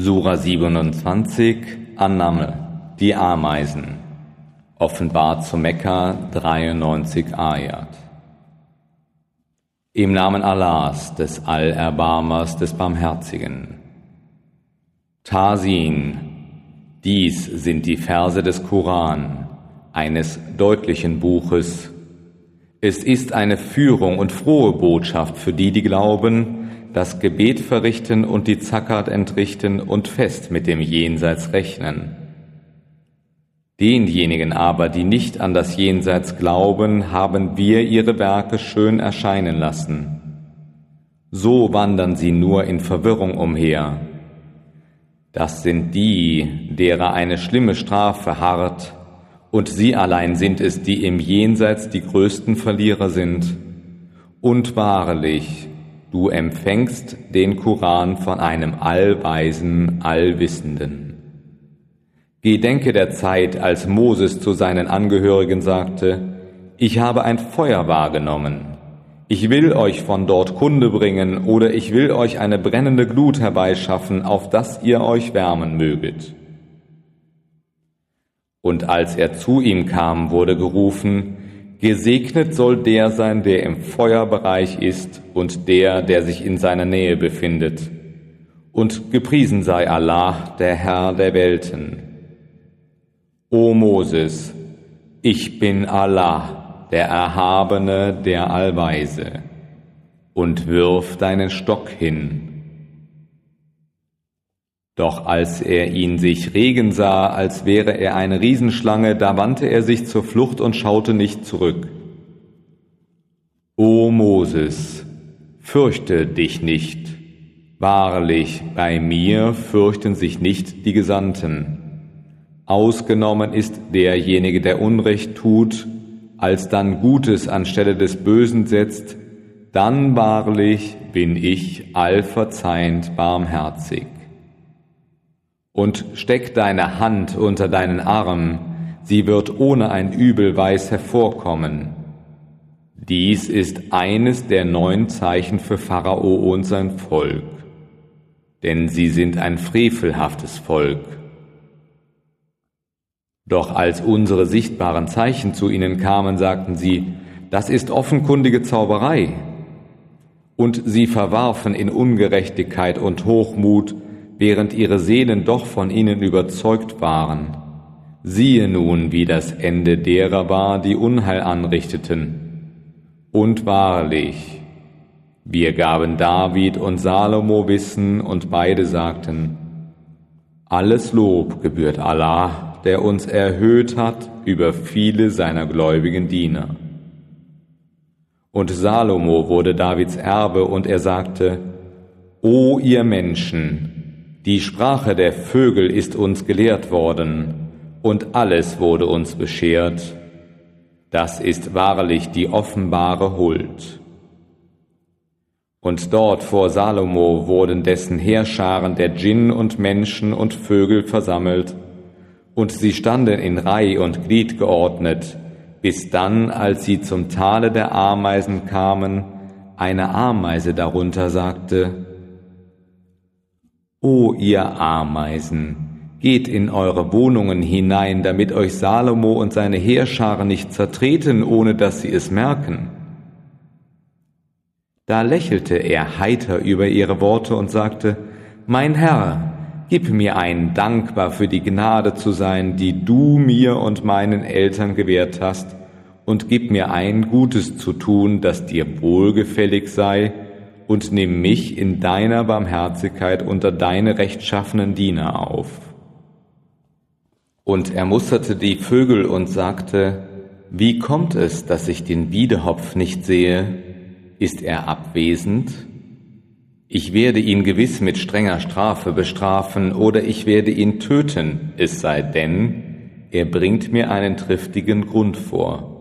Sura 27 Annahme Die Ameisen Offenbart zu Mekka 93 Ayat Im Namen Allahs, des Allerbarmers, des Barmherzigen. Tasin Dies sind die Verse des Koran, eines deutlichen Buches. Es ist eine Führung und frohe Botschaft für die, die glauben, das Gebet verrichten und die Zakat entrichten und fest mit dem Jenseits rechnen. Denjenigen aber, die nicht an das Jenseits glauben, haben wir ihre Werke schön erscheinen lassen. So wandern sie nur in Verwirrung umher. Das sind die, derer eine schlimme Strafe harrt, und sie allein sind es, die im Jenseits die größten Verlierer sind. Und wahrlich, du empfängst den Koran von einem allweisen, allwissenden. Gedenke der Zeit, als Moses zu seinen Angehörigen sagte, ich habe ein Feuer wahrgenommen. Ich will euch von dort Kunde bringen oder ich will euch eine brennende Glut herbeischaffen, auf dass ihr euch wärmen möget. Und als er zu ihm kam, wurde gerufen, Gesegnet soll der sein, der im Feuerbereich ist und der, der sich in seiner Nähe befindet. Und gepriesen sei Allah, der Herr der Welten. O Moses, ich bin Allah, der Erhabene, der Allweise, und wirf deinen Stock hin. Doch als er ihn sich regen sah, als wäre er eine Riesenschlange, da wandte er sich zur Flucht und schaute nicht zurück. O Moses, fürchte dich nicht. Wahrlich, bei mir fürchten sich nicht die Gesandten. Ausgenommen ist derjenige, der Unrecht tut, als dann Gutes anstelle des Bösen setzt, dann wahrlich bin ich allverzeihend barmherzig und steck deine Hand unter deinen Arm, sie wird ohne ein Übel weiß hervorkommen. Dies ist eines der neun Zeichen für Pharao und sein Volk, denn sie sind ein frevelhaftes Volk. Doch als unsere sichtbaren Zeichen zu ihnen kamen, sagten sie, das ist offenkundige Zauberei. Und sie verwarfen in Ungerechtigkeit und Hochmut während ihre Seelen doch von ihnen überzeugt waren. Siehe nun, wie das Ende derer war, die Unheil anrichteten. Und wahrlich, wir gaben David und Salomo Wissen und beide sagten, alles Lob gebührt Allah, der uns erhöht hat über viele seiner gläubigen Diener. Und Salomo wurde Davids Erbe und er sagte, O ihr Menschen, die Sprache der Vögel ist uns gelehrt worden, und alles wurde uns beschert. Das ist wahrlich die offenbare Huld. Und dort vor Salomo wurden dessen Heerscharen der Djinn und Menschen und Vögel versammelt, und sie standen in Reih und Glied geordnet, bis dann, als sie zum Tale der Ameisen kamen, eine Ameise darunter sagte, O ihr Ameisen, geht in eure Wohnungen hinein, damit euch Salomo und seine Heerscharen nicht zertreten, ohne dass sie es merken. Da lächelte er heiter über ihre Worte und sagte, Mein Herr, gib mir ein, dankbar für die Gnade zu sein, die du mir und meinen Eltern gewährt hast, und gib mir ein, Gutes zu tun, das dir wohlgefällig sei, und nimm mich in deiner Barmherzigkeit unter deine rechtschaffenen Diener auf. Und er musterte die Vögel und sagte, wie kommt es, dass ich den Wiedehopf nicht sehe? Ist er abwesend? Ich werde ihn gewiss mit strenger Strafe bestrafen oder ich werde ihn töten, es sei denn, er bringt mir einen triftigen Grund vor.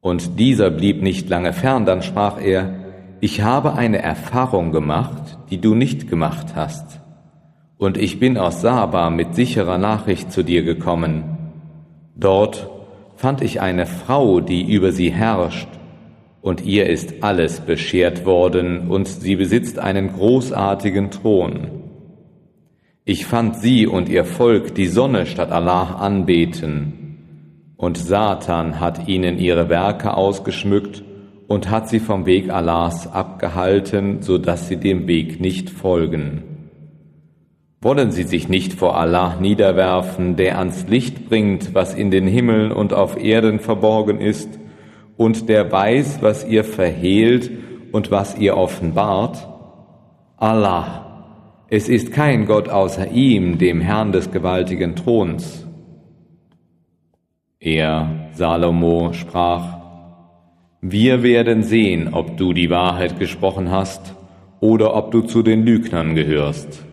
Und dieser blieb nicht lange fern, dann sprach er, ich habe eine Erfahrung gemacht, die du nicht gemacht hast. Und ich bin aus Saba mit sicherer Nachricht zu dir gekommen. Dort fand ich eine Frau, die über sie herrscht, und ihr ist alles beschert worden, und sie besitzt einen großartigen Thron. Ich fand sie und ihr Volk die Sonne statt Allah anbeten, und Satan hat ihnen ihre Werke ausgeschmückt und hat sie vom Weg Allahs abgehalten, so dass sie dem Weg nicht folgen. Wollen sie sich nicht vor Allah niederwerfen, der ans Licht bringt, was in den Himmeln und auf Erden verborgen ist, und der weiß, was ihr verhehlt und was ihr offenbart? Allah es ist kein Gott außer ihm, dem Herrn des gewaltigen Throns. Er, Salomo, sprach, Wir werden sehen, ob du die Wahrheit gesprochen hast oder ob du zu den Lügnern gehörst.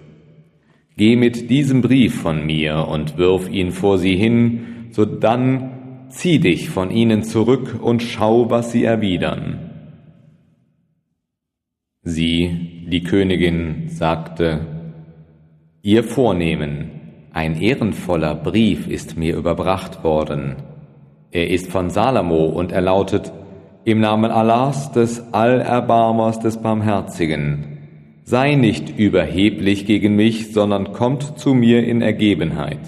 Geh mit diesem Brief von mir und wirf ihn vor sie hin, so dann zieh dich von ihnen zurück und schau, was sie erwidern. Sie, die Königin, sagte, Ihr Vornehmen, ein ehrenvoller Brief ist mir überbracht worden. Er ist von Salomo und er lautet, im Namen Allahs des Allerbarmers des Barmherzigen, sei nicht überheblich gegen mich, sondern kommt zu mir in Ergebenheit.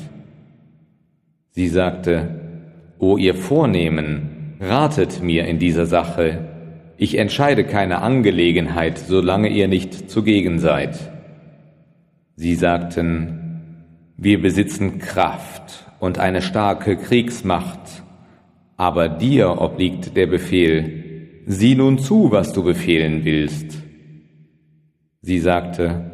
Sie sagte, O ihr Vornehmen, ratet mir in dieser Sache, ich entscheide keine Angelegenheit, solange ihr nicht zugegen seid. Sie sagten, wir besitzen Kraft und eine starke Kriegsmacht, aber dir obliegt der Befehl, sieh nun zu, was du befehlen willst. Sie sagte,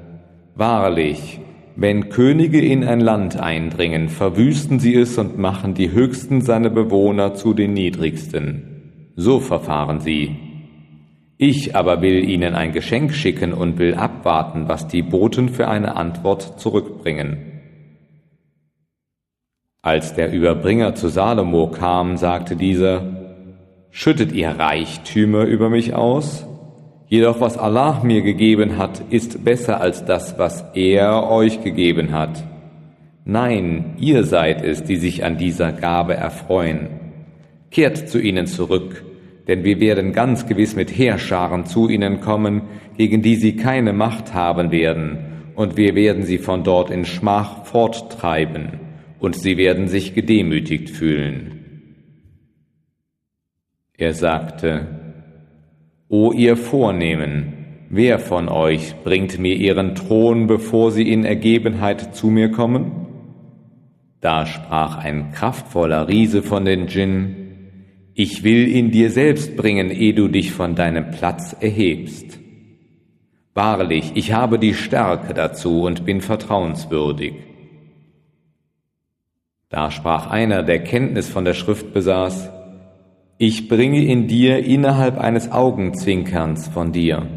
Wahrlich, wenn Könige in ein Land eindringen, verwüsten sie es und machen die höchsten seiner Bewohner zu den niedrigsten. So verfahren sie. Ich aber will ihnen ein Geschenk schicken und will abwarten, was die Boten für eine Antwort zurückbringen. Als der Überbringer zu Salomo kam, sagte dieser, Schüttet ihr Reichtümer über mich aus? Jedoch was Allah mir gegeben hat, ist besser als das, was er euch gegeben hat. Nein, ihr seid es, die sich an dieser Gabe erfreuen. Kehrt zu ihnen zurück, denn wir werden ganz gewiss mit Heerscharen zu ihnen kommen, gegen die sie keine Macht haben werden, und wir werden sie von dort in Schmach forttreiben, und sie werden sich gedemütigt fühlen. Er sagte, O ihr Vornehmen, wer von euch bringt mir ihren Thron, bevor sie in Ergebenheit zu mir kommen? Da sprach ein kraftvoller Riese von den Djinn, ich will ihn dir selbst bringen, ehe du dich von deinem Platz erhebst. Wahrlich, ich habe die Stärke dazu und bin vertrauenswürdig. Da sprach einer, der Kenntnis von der Schrift besaß, ich bringe ihn dir innerhalb eines Augenzwinkerns von dir.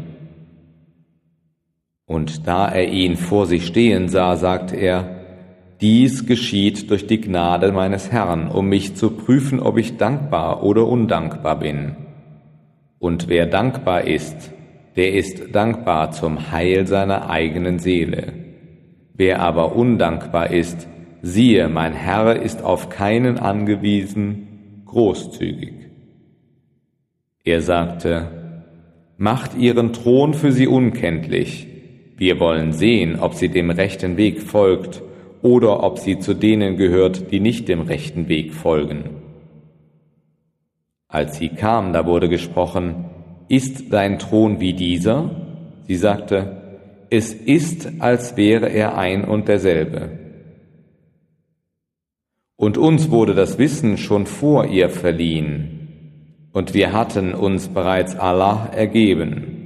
Und da er ihn vor sich stehen sah, sagte er, dies geschieht durch die Gnade meines Herrn, um mich zu prüfen, ob ich dankbar oder undankbar bin. Und wer dankbar ist, der ist dankbar zum Heil seiner eigenen Seele. Wer aber undankbar ist, siehe, mein Herr ist auf keinen angewiesen, großzügig. Er sagte, Macht ihren Thron für sie unkenntlich. Wir wollen sehen, ob sie dem rechten Weg folgt oder ob sie zu denen gehört, die nicht dem rechten Weg folgen. Als sie kam, da wurde gesprochen, ist dein Thron wie dieser? Sie sagte, es ist, als wäre er ein und derselbe. Und uns wurde das Wissen schon vor ihr verliehen, und wir hatten uns bereits Allah ergeben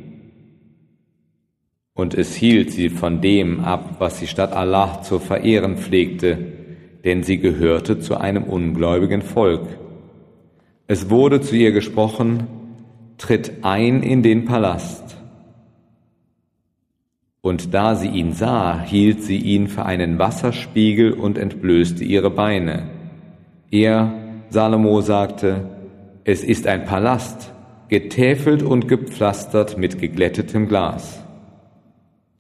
und es hielt sie von dem ab, was sie statt Allah zu verehren pflegte, denn sie gehörte zu einem ungläubigen Volk. Es wurde zu ihr gesprochen, tritt ein in den Palast. Und da sie ihn sah, hielt sie ihn für einen Wasserspiegel und entblößte ihre Beine. Er, Salomo, sagte, es ist ein Palast, getäfelt und gepflastert mit geglättetem Glas.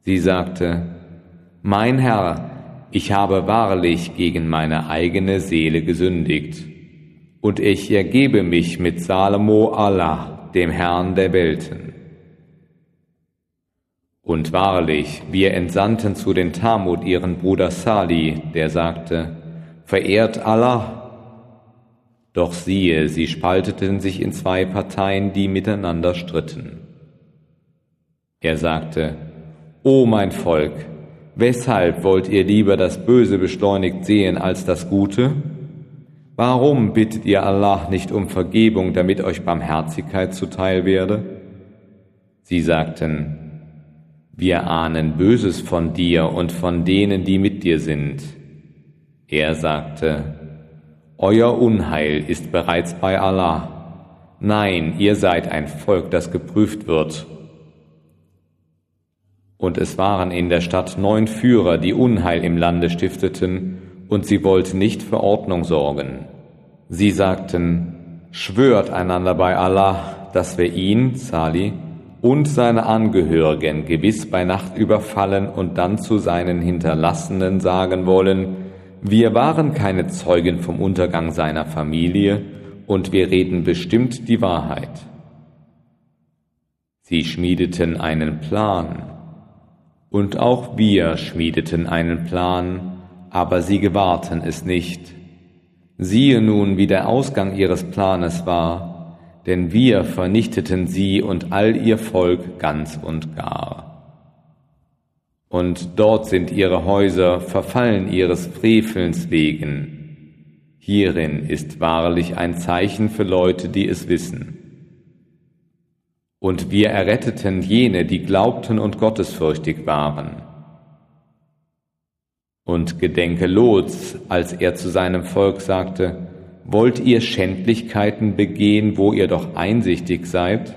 Sie sagte, Mein Herr, ich habe wahrlich gegen meine eigene Seele gesündigt, und ich ergebe mich mit Salomo Allah, dem Herrn der Welten. Und wahrlich, wir entsandten zu den Tamut ihren Bruder Sali, der sagte, Verehrt Allah! Doch siehe, sie spalteten sich in zwei Parteien, die miteinander stritten. Er sagte, O mein Volk, weshalb wollt ihr lieber das Böse beschleunigt sehen als das Gute? Warum bittet ihr Allah nicht um Vergebung, damit euch Barmherzigkeit zuteil werde? Sie sagten, wir ahnen Böses von dir und von denen, die mit dir sind. Er sagte, Euer Unheil ist bereits bei Allah. Nein, ihr seid ein Volk, das geprüft wird. Und es waren in der Stadt neun Führer, die Unheil im Lande stifteten, und sie wollten nicht für Ordnung sorgen. Sie sagten, schwört einander bei Allah, dass wir ihn, Sali, und seine Angehörigen gewiss bei Nacht überfallen und dann zu seinen Hinterlassenen sagen wollen, wir waren keine Zeugen vom Untergang seiner Familie und wir reden bestimmt die Wahrheit. Sie schmiedeten einen Plan und auch wir schmiedeten einen Plan, aber sie gewahrten es nicht. Siehe nun, wie der Ausgang ihres Planes war, denn wir vernichteten sie und all ihr Volk ganz und gar. Und dort sind ihre Häuser verfallen ihres Frevelns wegen. Hierin ist wahrlich ein Zeichen für Leute, die es wissen. Und wir erretteten jene, die glaubten und gottesfürchtig waren. Und gedenke Lots, als er zu seinem Volk sagte, Wollt ihr Schändlichkeiten begehen, wo ihr doch einsichtig seid?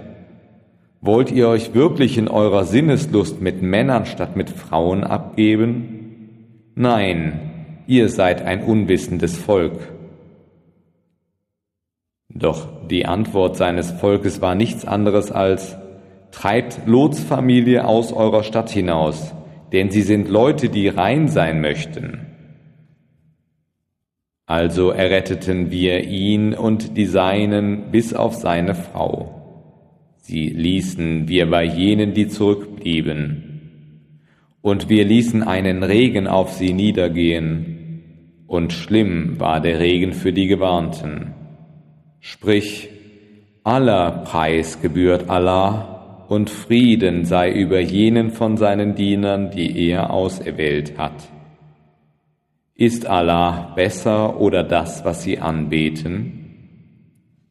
Wollt ihr euch wirklich in eurer Sinneslust mit Männern statt mit Frauen abgeben? Nein, ihr seid ein unwissendes Volk. Doch die Antwort seines Volkes war nichts anderes als, treibt Lots Familie aus eurer Stadt hinaus, denn sie sind Leute, die rein sein möchten. Also erretteten wir ihn und die Seinen bis auf seine Frau. Sie ließen wir bei jenen, die zurückblieben. Und wir ließen einen Regen auf sie niedergehen. Und schlimm war der Regen für die Gewarnten. Sprich, aller Preis gebührt Allah und Frieden sei über jenen von seinen Dienern, die er auserwählt hat. Ist Allah besser oder das, was sie anbeten?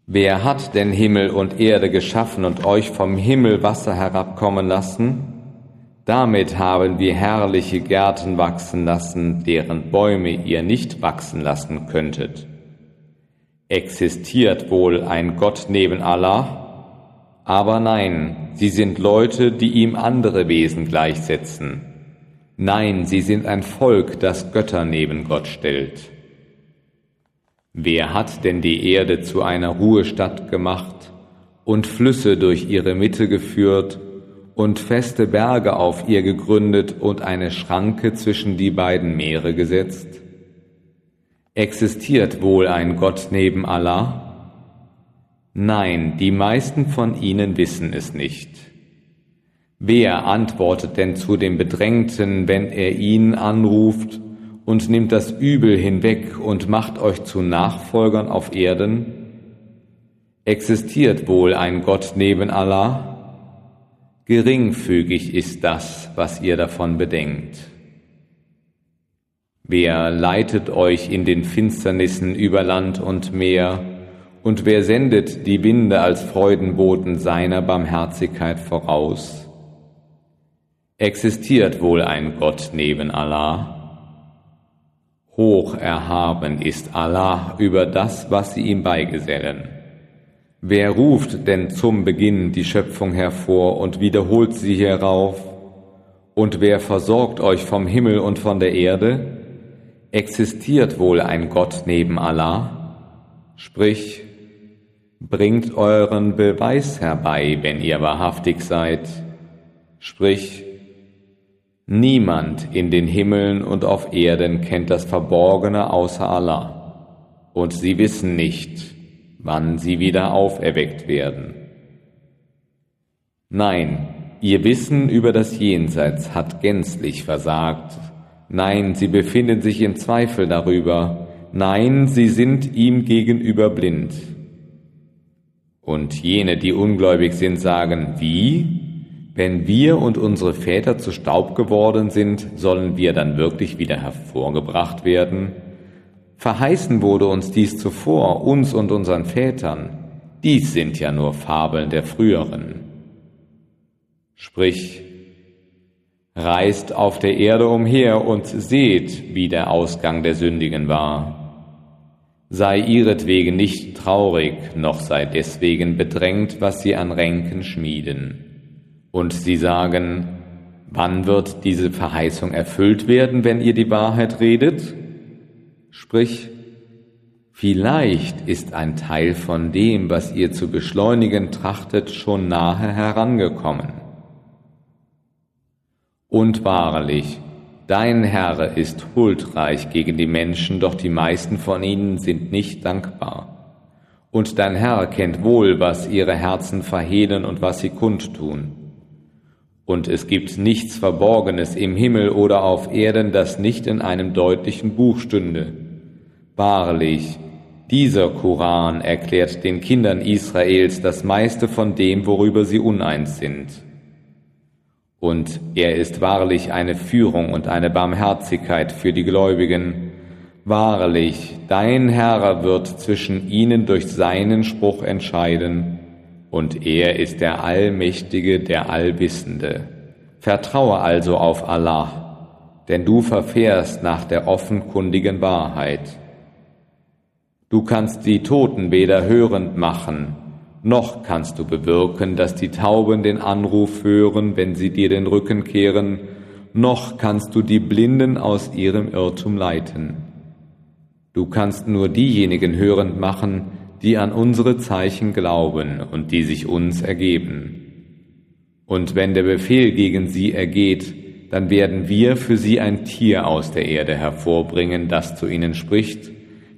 Wer hat denn Himmel und Erde geschaffen und euch vom Himmel Wasser herabkommen lassen? Damit haben wir herrliche Gärten wachsen lassen, deren Bäume ihr nicht wachsen lassen könntet. Existiert wohl ein Gott neben Allah? Aber nein, sie sind Leute, die ihm andere Wesen gleichsetzen. Nein, sie sind ein Volk, das Götter neben Gott stellt. Wer hat denn die Erde zu einer Ruhestadt gemacht und Flüsse durch ihre Mitte geführt und feste Berge auf ihr gegründet und eine Schranke zwischen die beiden Meere gesetzt? Existiert wohl ein Gott neben Allah? Nein, die meisten von ihnen wissen es nicht. Wer antwortet denn zu dem Bedrängten, wenn er ihn anruft und nimmt das Übel hinweg und macht euch zu Nachfolgern auf Erden? Existiert wohl ein Gott neben Allah? Geringfügig ist das, was ihr davon bedenkt. Wer leitet euch in den Finsternissen über Land und Meer, und wer sendet die Winde als Freudenboten seiner Barmherzigkeit voraus? Existiert wohl ein Gott neben Allah? Hoch erhaben ist Allah über das, was sie ihm beigesellen. Wer ruft denn zum Beginn die Schöpfung hervor und wiederholt sie hierauf? Und wer versorgt euch vom Himmel und von der Erde? Existiert wohl ein Gott neben Allah? Sprich, bringt euren Beweis herbei, wenn ihr wahrhaftig seid. Sprich, Niemand in den Himmeln und auf Erden kennt das Verborgene außer Allah, und sie wissen nicht, wann sie wieder auferweckt werden. Nein, ihr Wissen über das Jenseits hat gänzlich versagt. Nein, sie befinden sich im Zweifel darüber. Nein, sie sind ihm gegenüber blind. Und jene, die ungläubig sind, sagen, wie? Wenn wir und unsere Väter zu Staub geworden sind, sollen wir dann wirklich wieder hervorgebracht werden? Verheißen wurde uns dies zuvor, uns und unseren Vätern. Dies sind ja nur Fabeln der früheren. Sprich, reist auf der Erde umher und seht, wie der Ausgang der Sündigen war. Sei ihretwegen nicht traurig, noch sei deswegen bedrängt, was sie an Ränken schmieden. Und sie sagen, wann wird diese Verheißung erfüllt werden, wenn ihr die Wahrheit redet? Sprich, vielleicht ist ein Teil von dem, was ihr zu beschleunigen trachtet, schon nahe herangekommen. Und wahrlich, dein Herr ist huldreich gegen die Menschen, doch die meisten von ihnen sind nicht dankbar. Und dein Herr kennt wohl, was ihre Herzen verhehlen und was sie kundtun. Und es gibt nichts Verborgenes im Himmel oder auf Erden, das nicht in einem deutlichen Buch stünde Wahrlich, dieser Koran erklärt den Kindern Israels das meiste von dem, worüber sie uneins sind. Und er ist wahrlich eine Führung und eine Barmherzigkeit für die Gläubigen. Wahrlich, dein Herr wird zwischen ihnen durch seinen Spruch entscheiden, und er ist der Allmächtige, der Allwissende. Vertraue also auf Allah, denn du verfährst nach der offenkundigen Wahrheit. Du kannst die Toten weder hörend machen, noch kannst du bewirken, dass die Tauben den Anruf hören, wenn sie dir den Rücken kehren, noch kannst du die Blinden aus ihrem Irrtum leiten. Du kannst nur diejenigen hörend machen, die an unsere Zeichen glauben und die sich uns ergeben. Und wenn der Befehl gegen sie ergeht, dann werden wir für sie ein Tier aus der Erde hervorbringen, das zu ihnen spricht,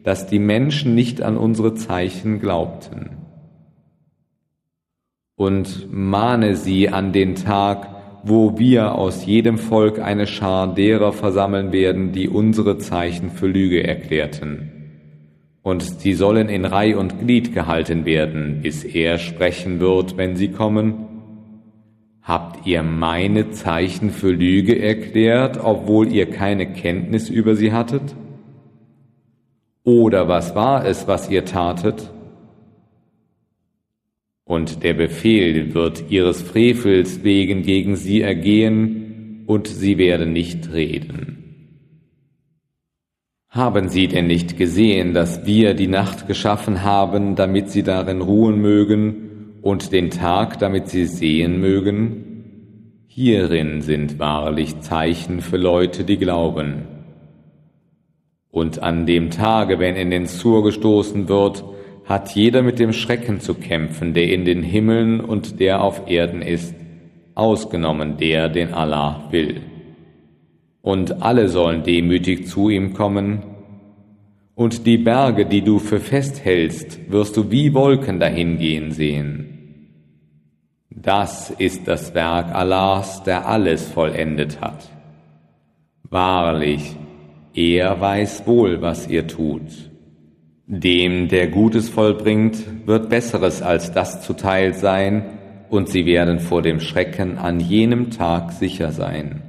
dass die Menschen nicht an unsere Zeichen glaubten. Und mahne sie an den Tag, wo wir aus jedem Volk eine Schar derer versammeln werden, die unsere Zeichen für Lüge erklärten. Und sie sollen in Reih und Glied gehalten werden, bis er sprechen wird, wenn sie kommen. Habt ihr meine Zeichen für Lüge erklärt, obwohl ihr keine Kenntnis über sie hattet? Oder was war es, was ihr tatet? Und der Befehl wird ihres Frevels wegen gegen sie ergehen, und sie werden nicht reden. Haben sie denn nicht gesehen, dass wir die Nacht geschaffen haben, damit sie darin ruhen mögen, und den Tag, damit sie sehen mögen? Hierin sind wahrlich Zeichen für Leute, die glauben. Und an dem Tage, wenn in den Zur gestoßen wird, hat jeder mit dem Schrecken zu kämpfen, der in den Himmeln und der auf Erden ist, ausgenommen der, den Allah will. Und alle sollen demütig zu ihm kommen, und die Berge, die du für fest hältst, wirst du wie Wolken dahingehen sehen. Das ist das Werk Allahs, der alles vollendet hat. Wahrlich, er weiß wohl, was ihr tut. Dem, der Gutes vollbringt, wird Besseres als das zuteil sein, und sie werden vor dem Schrecken an jenem Tag sicher sein.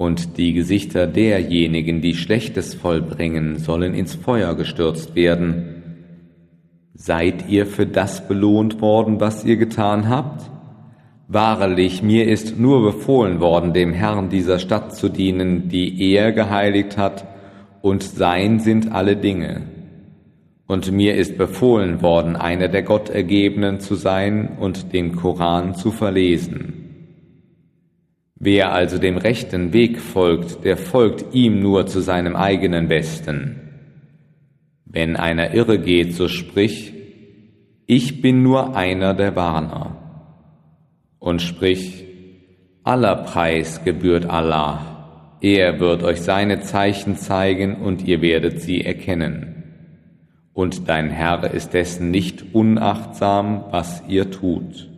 Und die Gesichter derjenigen, die Schlechtes vollbringen, sollen ins Feuer gestürzt werden. Seid ihr für das belohnt worden, was ihr getan habt? Wahrlich, mir ist nur befohlen worden, dem Herrn dieser Stadt zu dienen, die er geheiligt hat, und sein sind alle Dinge. Und mir ist befohlen worden, einer der Gottergebenen zu sein und den Koran zu verlesen. Wer also dem rechten Weg folgt, der folgt ihm nur zu seinem eigenen Besten. Wenn einer irre geht, so sprich, ich bin nur einer der Warner und sprich, aller Preis gebührt Allah. Er wird euch seine Zeichen zeigen und ihr werdet sie erkennen. Und dein Herr ist dessen nicht unachtsam, was ihr tut.